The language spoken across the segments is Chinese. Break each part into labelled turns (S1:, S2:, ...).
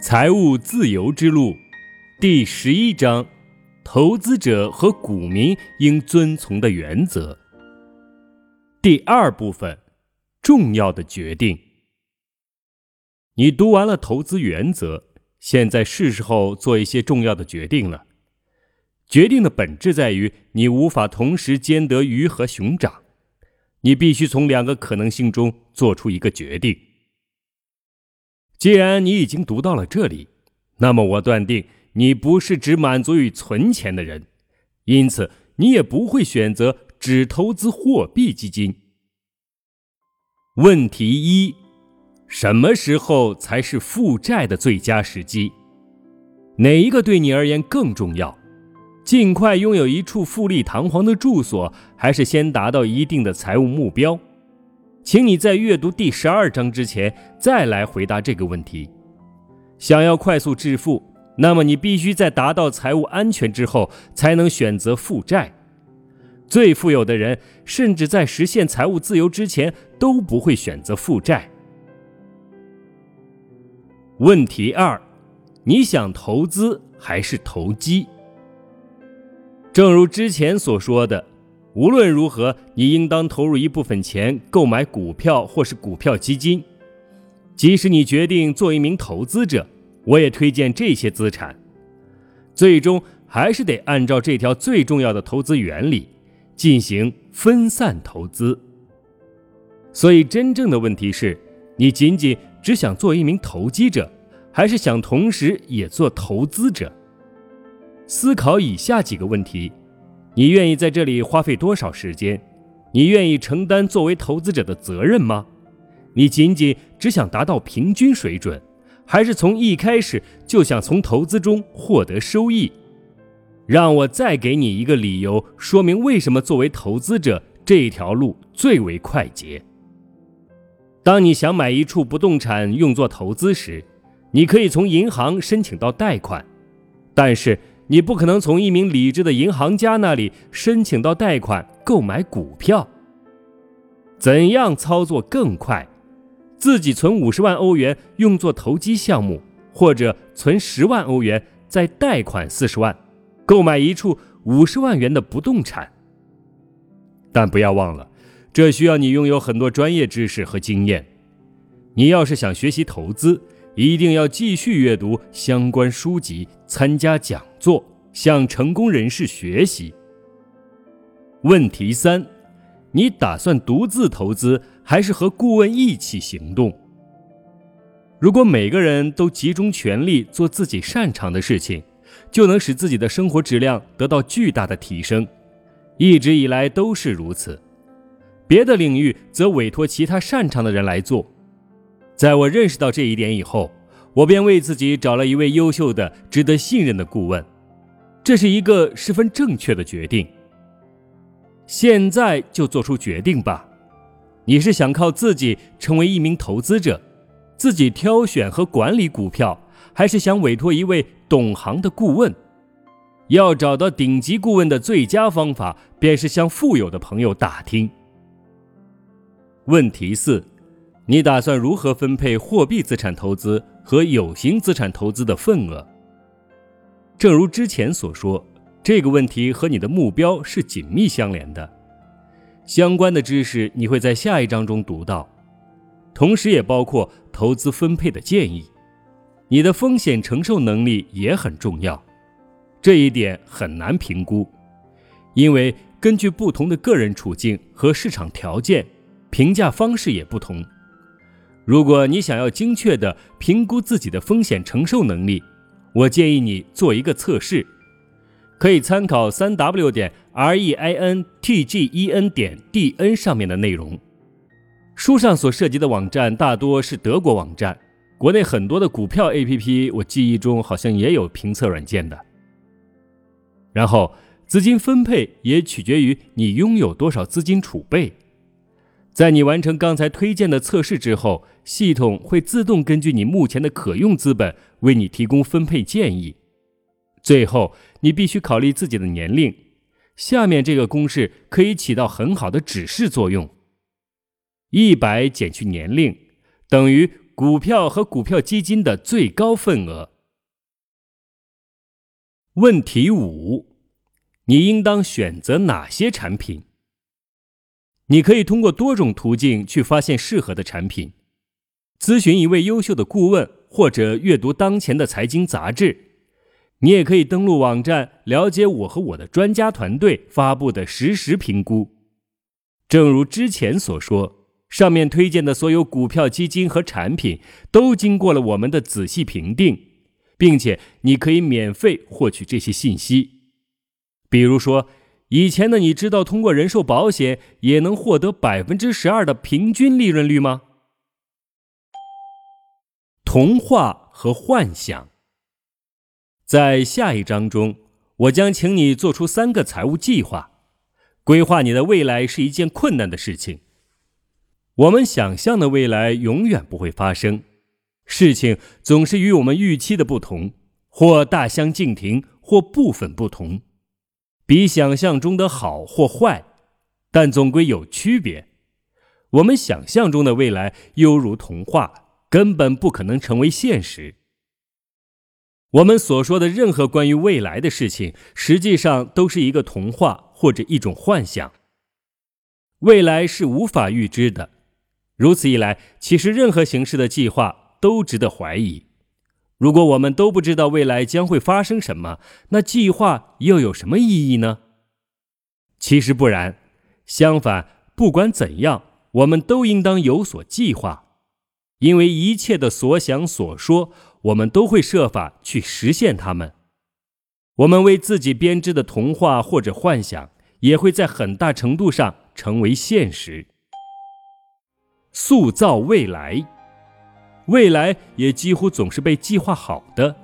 S1: 财务自由之路，第十一章：投资者和股民应遵从的原则。第二部分：重要的决定。你读完了投资原则，现在是时候做一些重要的决定了。决定的本质在于，你无法同时兼得鱼和熊掌，你必须从两个可能性中做出一个决定。既然你已经读到了这里，那么我断定你不是只满足于存钱的人，因此你也不会选择只投资货币基金。问题一：什么时候才是负债的最佳时机？哪一个对你而言更重要？尽快拥有一处富丽堂皇的住所，还是先达到一定的财务目标？请你在阅读第十二章之前再来回答这个问题。想要快速致富，那么你必须在达到财务安全之后才能选择负债。最富有的人甚至在实现财务自由之前都不会选择负债。问题二：你想投资还是投机？正如之前所说的，无论如何，你应当投入一部分钱购买股票或是股票基金。即使你决定做一名投资者，我也推荐这些资产。最终还是得按照这条最重要的投资原理进行分散投资。所以，真正的问题是你仅仅只想做一名投机者，还是想同时也做投资者？思考以下几个问题：你愿意在这里花费多少时间？你愿意承担作为投资者的责任吗？你仅仅只想达到平均水准，还是从一开始就想从投资中获得收益？让我再给你一个理由，说明为什么作为投资者这条路最为快捷。当你想买一处不动产用作投资时，你可以从银行申请到贷款，但是。你不可能从一名理智的银行家那里申请到贷款购买股票。怎样操作更快？自己存五十万欧元用作投机项目，或者存十万欧元再贷款四十万，购买一处五十万元的不动产。但不要忘了，这需要你拥有很多专业知识和经验。你要是想学习投资，一定要继续阅读相关书籍，参加讲做，向成功人士学习。问题三：你打算独自投资，还是和顾问一起行动？如果每个人都集中全力做自己擅长的事情，就能使自己的生活质量得到巨大的提升。一直以来都是如此。别的领域则委托其他擅长的人来做。在我认识到这一点以后，我便为自己找了一位优秀的、值得信任的顾问。这是一个十分正确的决定。现在就做出决定吧。你是想靠自己成为一名投资者，自己挑选和管理股票，还是想委托一位懂行的顾问？要找到顶级顾问的最佳方法，便是向富有的朋友打听。问题四。你打算如何分配货币资产投资和有形资产投资的份额？正如之前所说，这个问题和你的目标是紧密相连的。相关的知识你会在下一章中读到，同时也包括投资分配的建议。你的风险承受能力也很重要，这一点很难评估，因为根据不同的个人处境和市场条件，评价方式也不同。如果你想要精确地评估自己的风险承受能力，我建议你做一个测试，可以参考三 w 点 r e i n t g e n 点 d n 上面的内容。书上所涉及的网站大多是德国网站，国内很多的股票 A P P，我记忆中好像也有评测软件的。然后，资金分配也取决于你拥有多少资金储备。在你完成刚才推荐的测试之后，系统会自动根据你目前的可用资本为你提供分配建议。最后，你必须考虑自己的年龄。下面这个公式可以起到很好的指示作用：一百减去年龄等于股票和股票基金的最高份额。问题五：你应当选择哪些产品？你可以通过多种途径去发现适合的产品，咨询一位优秀的顾问，或者阅读当前的财经杂志。你也可以登录网站了解我和我的专家团队发布的实时评估。正如之前所说，上面推荐的所有股票基金和产品都经过了我们的仔细评定，并且你可以免费获取这些信息。比如说。以前的你知道通过人寿保险也能获得百分之十二的平均利润率吗？童话和幻想。在下一章中，我将请你做出三个财务计划。规划你的未来是一件困难的事情。我们想象的未来永远不会发生，事情总是与我们预期的不同，或大相径庭，或部分不同。比想象中的好或坏，但总归有区别。我们想象中的未来犹如童话，根本不可能成为现实。我们所说的任何关于未来的事情，实际上都是一个童话或者一种幻想。未来是无法预知的，如此一来，其实任何形式的计划都值得怀疑。如果我们都不知道未来将会发生什么，那计划又有什么意义呢？其实不然，相反，不管怎样，我们都应当有所计划，因为一切的所想所说，我们都会设法去实现它们。我们为自己编织的童话或者幻想，也会在很大程度上成为现实。塑造未来。未来也几乎总是被计划好的。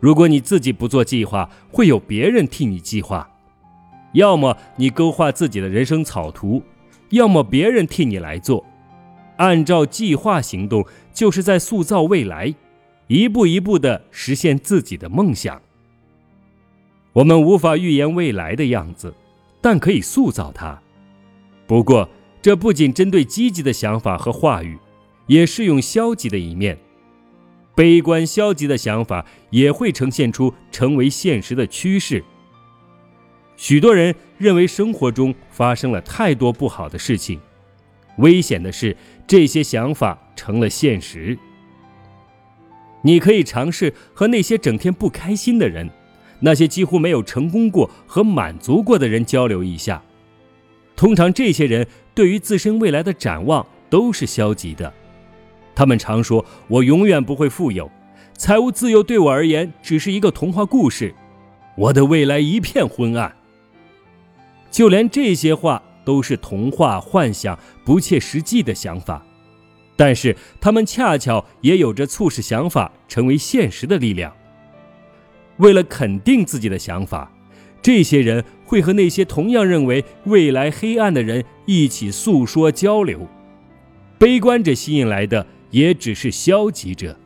S1: 如果你自己不做计划，会有别人替你计划；要么你勾画自己的人生草图，要么别人替你来做。按照计划行动，就是在塑造未来，一步一步地实现自己的梦想。我们无法预言未来的样子，但可以塑造它。不过，这不仅针对积极的想法和话语。也适用消极的一面，悲观消极的想法也会呈现出成为现实的趋势。许多人认为生活中发生了太多不好的事情，危险的是这些想法成了现实。你可以尝试和那些整天不开心的人，那些几乎没有成功过和满足过的人交流一下。通常这些人对于自身未来的展望都是消极的。他们常说：“我永远不会富有，财务自由对我而言只是一个童话故事，我的未来一片昏暗。”就连这些话都是童话、幻想、不切实际的想法，但是他们恰巧也有着促使想法成为现实的力量。为了肯定自己的想法，这些人会和那些同样认为未来黑暗的人一起诉说交流。悲观者吸引来的。也只是消极者。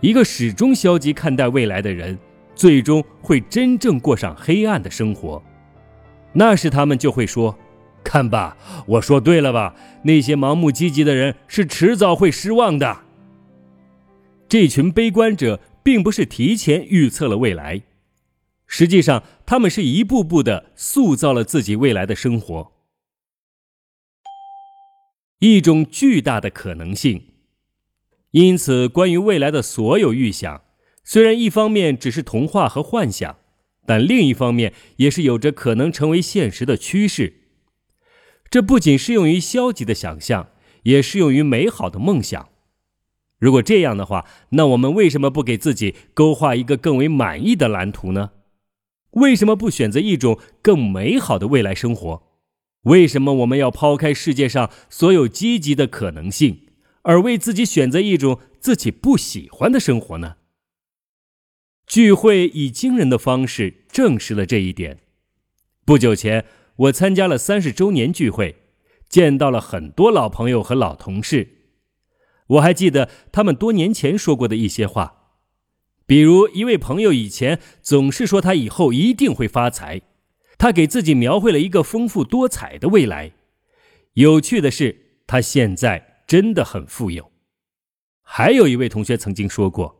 S1: 一个始终消极看待未来的人，最终会真正过上黑暗的生活。那时他们就会说：“看吧，我说对了吧？那些盲目积极的人是迟早会失望的。”这群悲观者并不是提前预测了未来，实际上他们是一步步的塑造了自己未来的生活。一种巨大的可能性。因此，关于未来的所有预想，虽然一方面只是童话和幻想，但另一方面也是有着可能成为现实的趋势。这不仅适用于消极的想象，也适用于美好的梦想。如果这样的话，那我们为什么不给自己勾画一个更为满意的蓝图呢？为什么不选择一种更美好的未来生活？为什么我们要抛开世界上所有积极的可能性？而为自己选择一种自己不喜欢的生活呢？聚会以惊人的方式证实了这一点。不久前，我参加了三十周年聚会，见到了很多老朋友和老同事。我还记得他们多年前说过的一些话，比如一位朋友以前总是说他以后一定会发财，他给自己描绘了一个丰富多彩的未来。有趣的是，他现在。真的很富有。还有一位同学曾经说过：“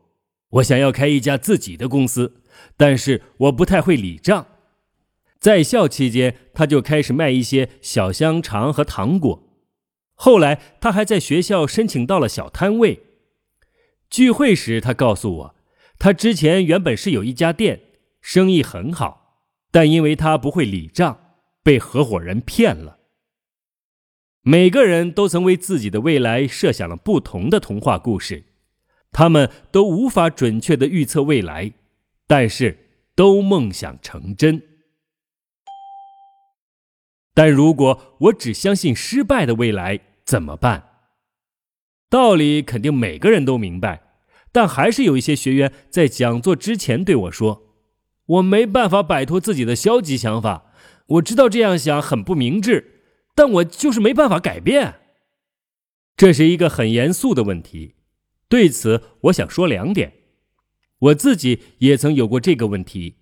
S1: 我想要开一家自己的公司，但是我不太会理账。”在校期间，他就开始卖一些小香肠和糖果。后来，他还在学校申请到了小摊位。聚会时，他告诉我，他之前原本是有一家店，生意很好，但因为他不会理账，被合伙人骗了。每个人都曾为自己的未来设想了不同的童话故事，他们都无法准确的预测未来，但是都梦想成真。但如果我只相信失败的未来怎么办？道理肯定每个人都明白，但还是有一些学员在讲座之前对我说：“我没办法摆脱自己的消极想法，我知道这样想很不明智。”但我就是没办法改变，这是一个很严肃的问题。对此，我想说两点。我自己也曾有过这个问题。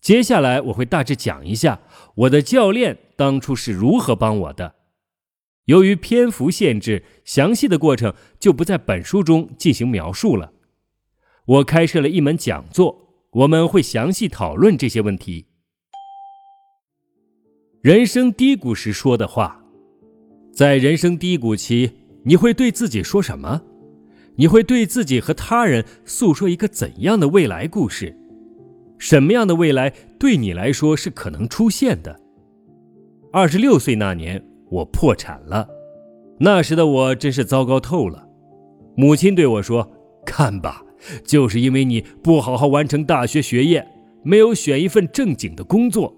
S1: 接下来我会大致讲一下我的教练当初是如何帮我的。由于篇幅限制，详细的过程就不在本书中进行描述了。我开设了一门讲座，我们会详细讨论这些问题。人生低谷时说的话，在人生低谷期，你会对自己说什么？你会对自己和他人诉说一个怎样的未来故事？什么样的未来对你来说是可能出现的？二十六岁那年，我破产了，那时的我真是糟糕透了。母亲对我说：“看吧，就是因为你不好好完成大学学业，没有选一份正经的工作。”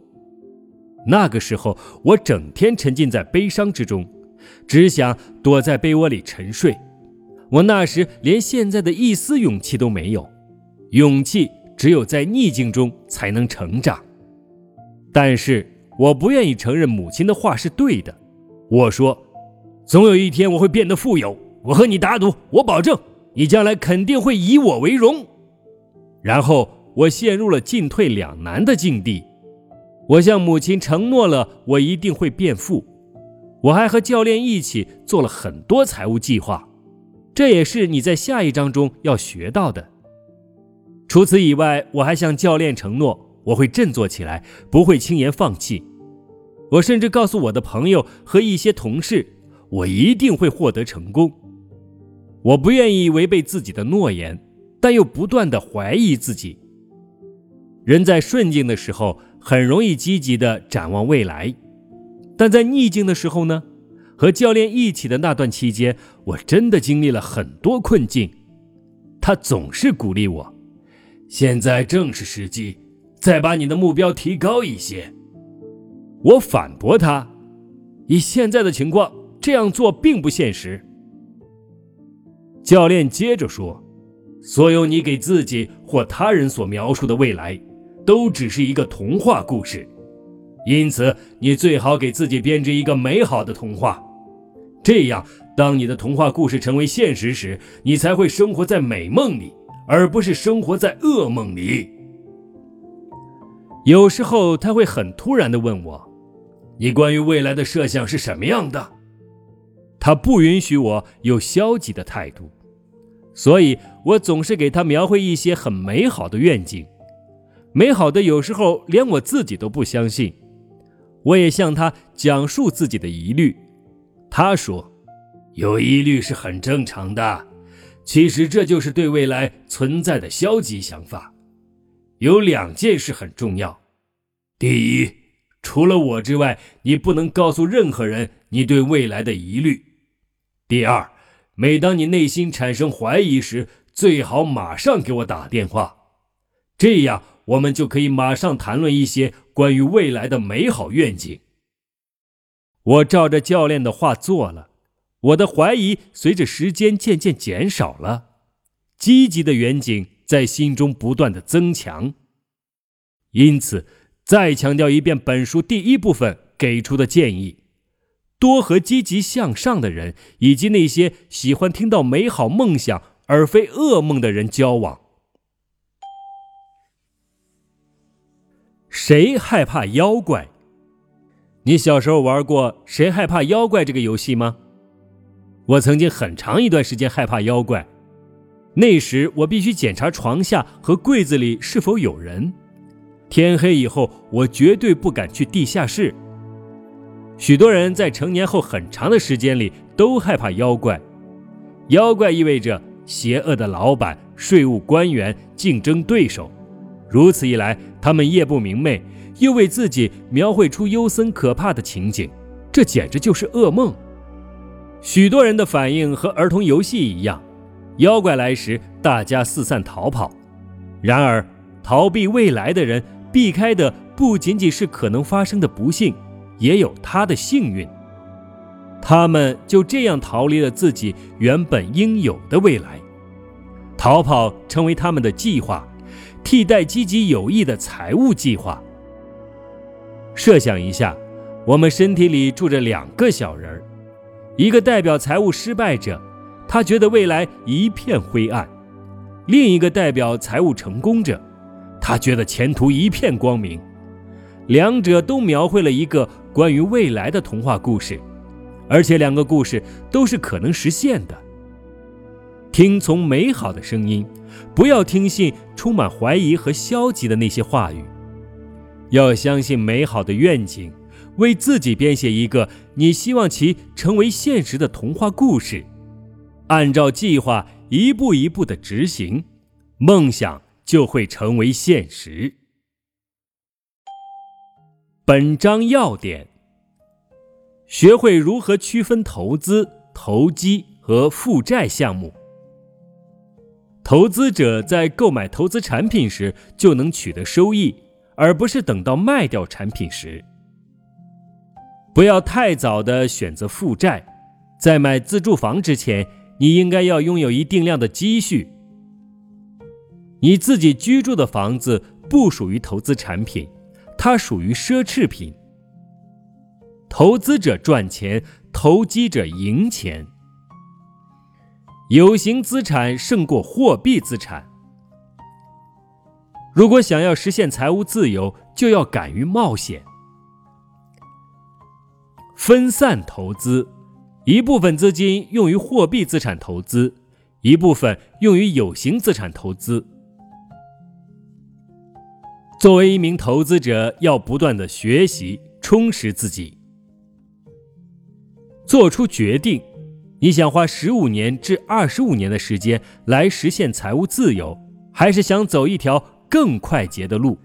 S1: 那个时候，我整天沉浸在悲伤之中，只想躲在被窝里沉睡。我那时连现在的一丝勇气都没有，勇气只有在逆境中才能成长。但是我不愿意承认母亲的话是对的。我说：“总有一天我会变得富有，我和你打赌，我保证你将来肯定会以我为荣。”然后我陷入了进退两难的境地。我向母亲承诺了，我一定会变富。我还和教练一起做了很多财务计划，这也是你在下一章中要学到的。除此以外，我还向教练承诺，我会振作起来，不会轻言放弃。我甚至告诉我的朋友和一些同事，我一定会获得成功。我不愿意违背自己的诺言，但又不断的怀疑自己。人在顺境的时候。很容易积极的展望未来，但在逆境的时候呢？和教练一起的那段期间，我真的经历了很多困境。他总是鼓励我：“现在正是时机，再把你的目标提高一些。”我反驳他：“以现在的情况，这样做并不现实。”教练接着说：“所有你给自己或他人所描述的未来。”都只是一个童话故事，因此你最好给自己编织一个美好的童话。这样，当你的童话故事成为现实时，你才会生活在美梦里，而不是生活在噩梦里。有时候他会很突然地问我：“你关于未来的设想是什么样的？”他不允许我有消极的态度，所以我总是给他描绘一些很美好的愿景。美好的有时候连我自己都不相信，我也向他讲述自己的疑虑。他说：“有疑虑是很正常的，其实这就是对未来存在的消极想法。有两件事很重要：第一，除了我之外，你不能告诉任何人你对未来的疑虑；第二，每当你内心产生怀疑时，最好马上给我打电话，这样。”我们就可以马上谈论一些关于未来的美好愿景。我照着教练的话做了，我的怀疑随着时间渐渐减少了，积极的远景在心中不断的增强。因此，再强调一遍本书第一部分给出的建议：多和积极向上的人，以及那些喜欢听到美好梦想而非噩梦的人交往。谁害怕妖怪？你小时候玩过《谁害怕妖怪》这个游戏吗？我曾经很长一段时间害怕妖怪，那时我必须检查床下和柜子里是否有人。天黑以后，我绝对不敢去地下室。许多人在成年后很长的时间里都害怕妖怪。妖怪意味着邪恶的老板、税务官员、竞争对手。如此一来，他们夜不明寐，又为自己描绘出幽森可怕的情景，这简直就是噩梦。许多人的反应和儿童游戏一样，妖怪来时，大家四散逃跑。然而，逃避未来的人避开的不仅仅是可能发生的不幸，也有他的幸运。他们就这样逃离了自己原本应有的未来，逃跑成为他们的计划，替代积极有益的财务计划。设想一下，我们身体里住着两个小人儿。一个代表财务失败者，他觉得未来一片灰暗；另一个代表财务成功者，他觉得前途一片光明。两者都描绘了一个关于未来的童话故事，而且两个故事都是可能实现的。听从美好的声音，不要听信充满怀疑和消极的那些话语，要相信美好的愿景。为自己编写一个你希望其成为现实的童话故事，按照计划一步一步的执行，梦想就会成为现实。本章要点：学会如何区分投资、投机和负债项目。投资者在购买投资产品时就能取得收益，而不是等到卖掉产品时。不要太早的选择负债，在买自住房之前，你应该要拥有一定量的积蓄。你自己居住的房子不属于投资产品，它属于奢侈品。投资者赚钱，投机者赢钱。有形资产胜过货币资产。如果想要实现财务自由，就要敢于冒险。分散投资，一部分资金用于货币资产投资，一部分用于有形资产投资。作为一名投资者，要不断的学习，充实自己。做出决定，你想花十五年至二十五年的时间来实现财务自由，还是想走一条更快捷的路？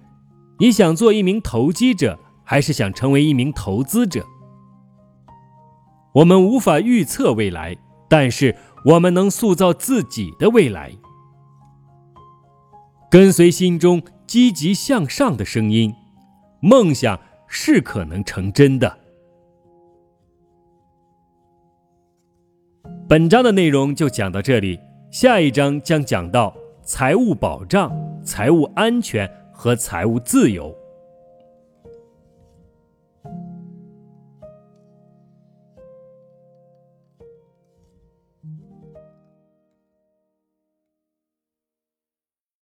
S1: 你想做一名投机者，还是想成为一名投资者？我们无法预测未来，但是我们能塑造自己的未来。跟随心中积极向上的声音，梦想是可能成真的。本章的内容就讲到这里，下一章将讲到财务保障、财务安全和财务自由。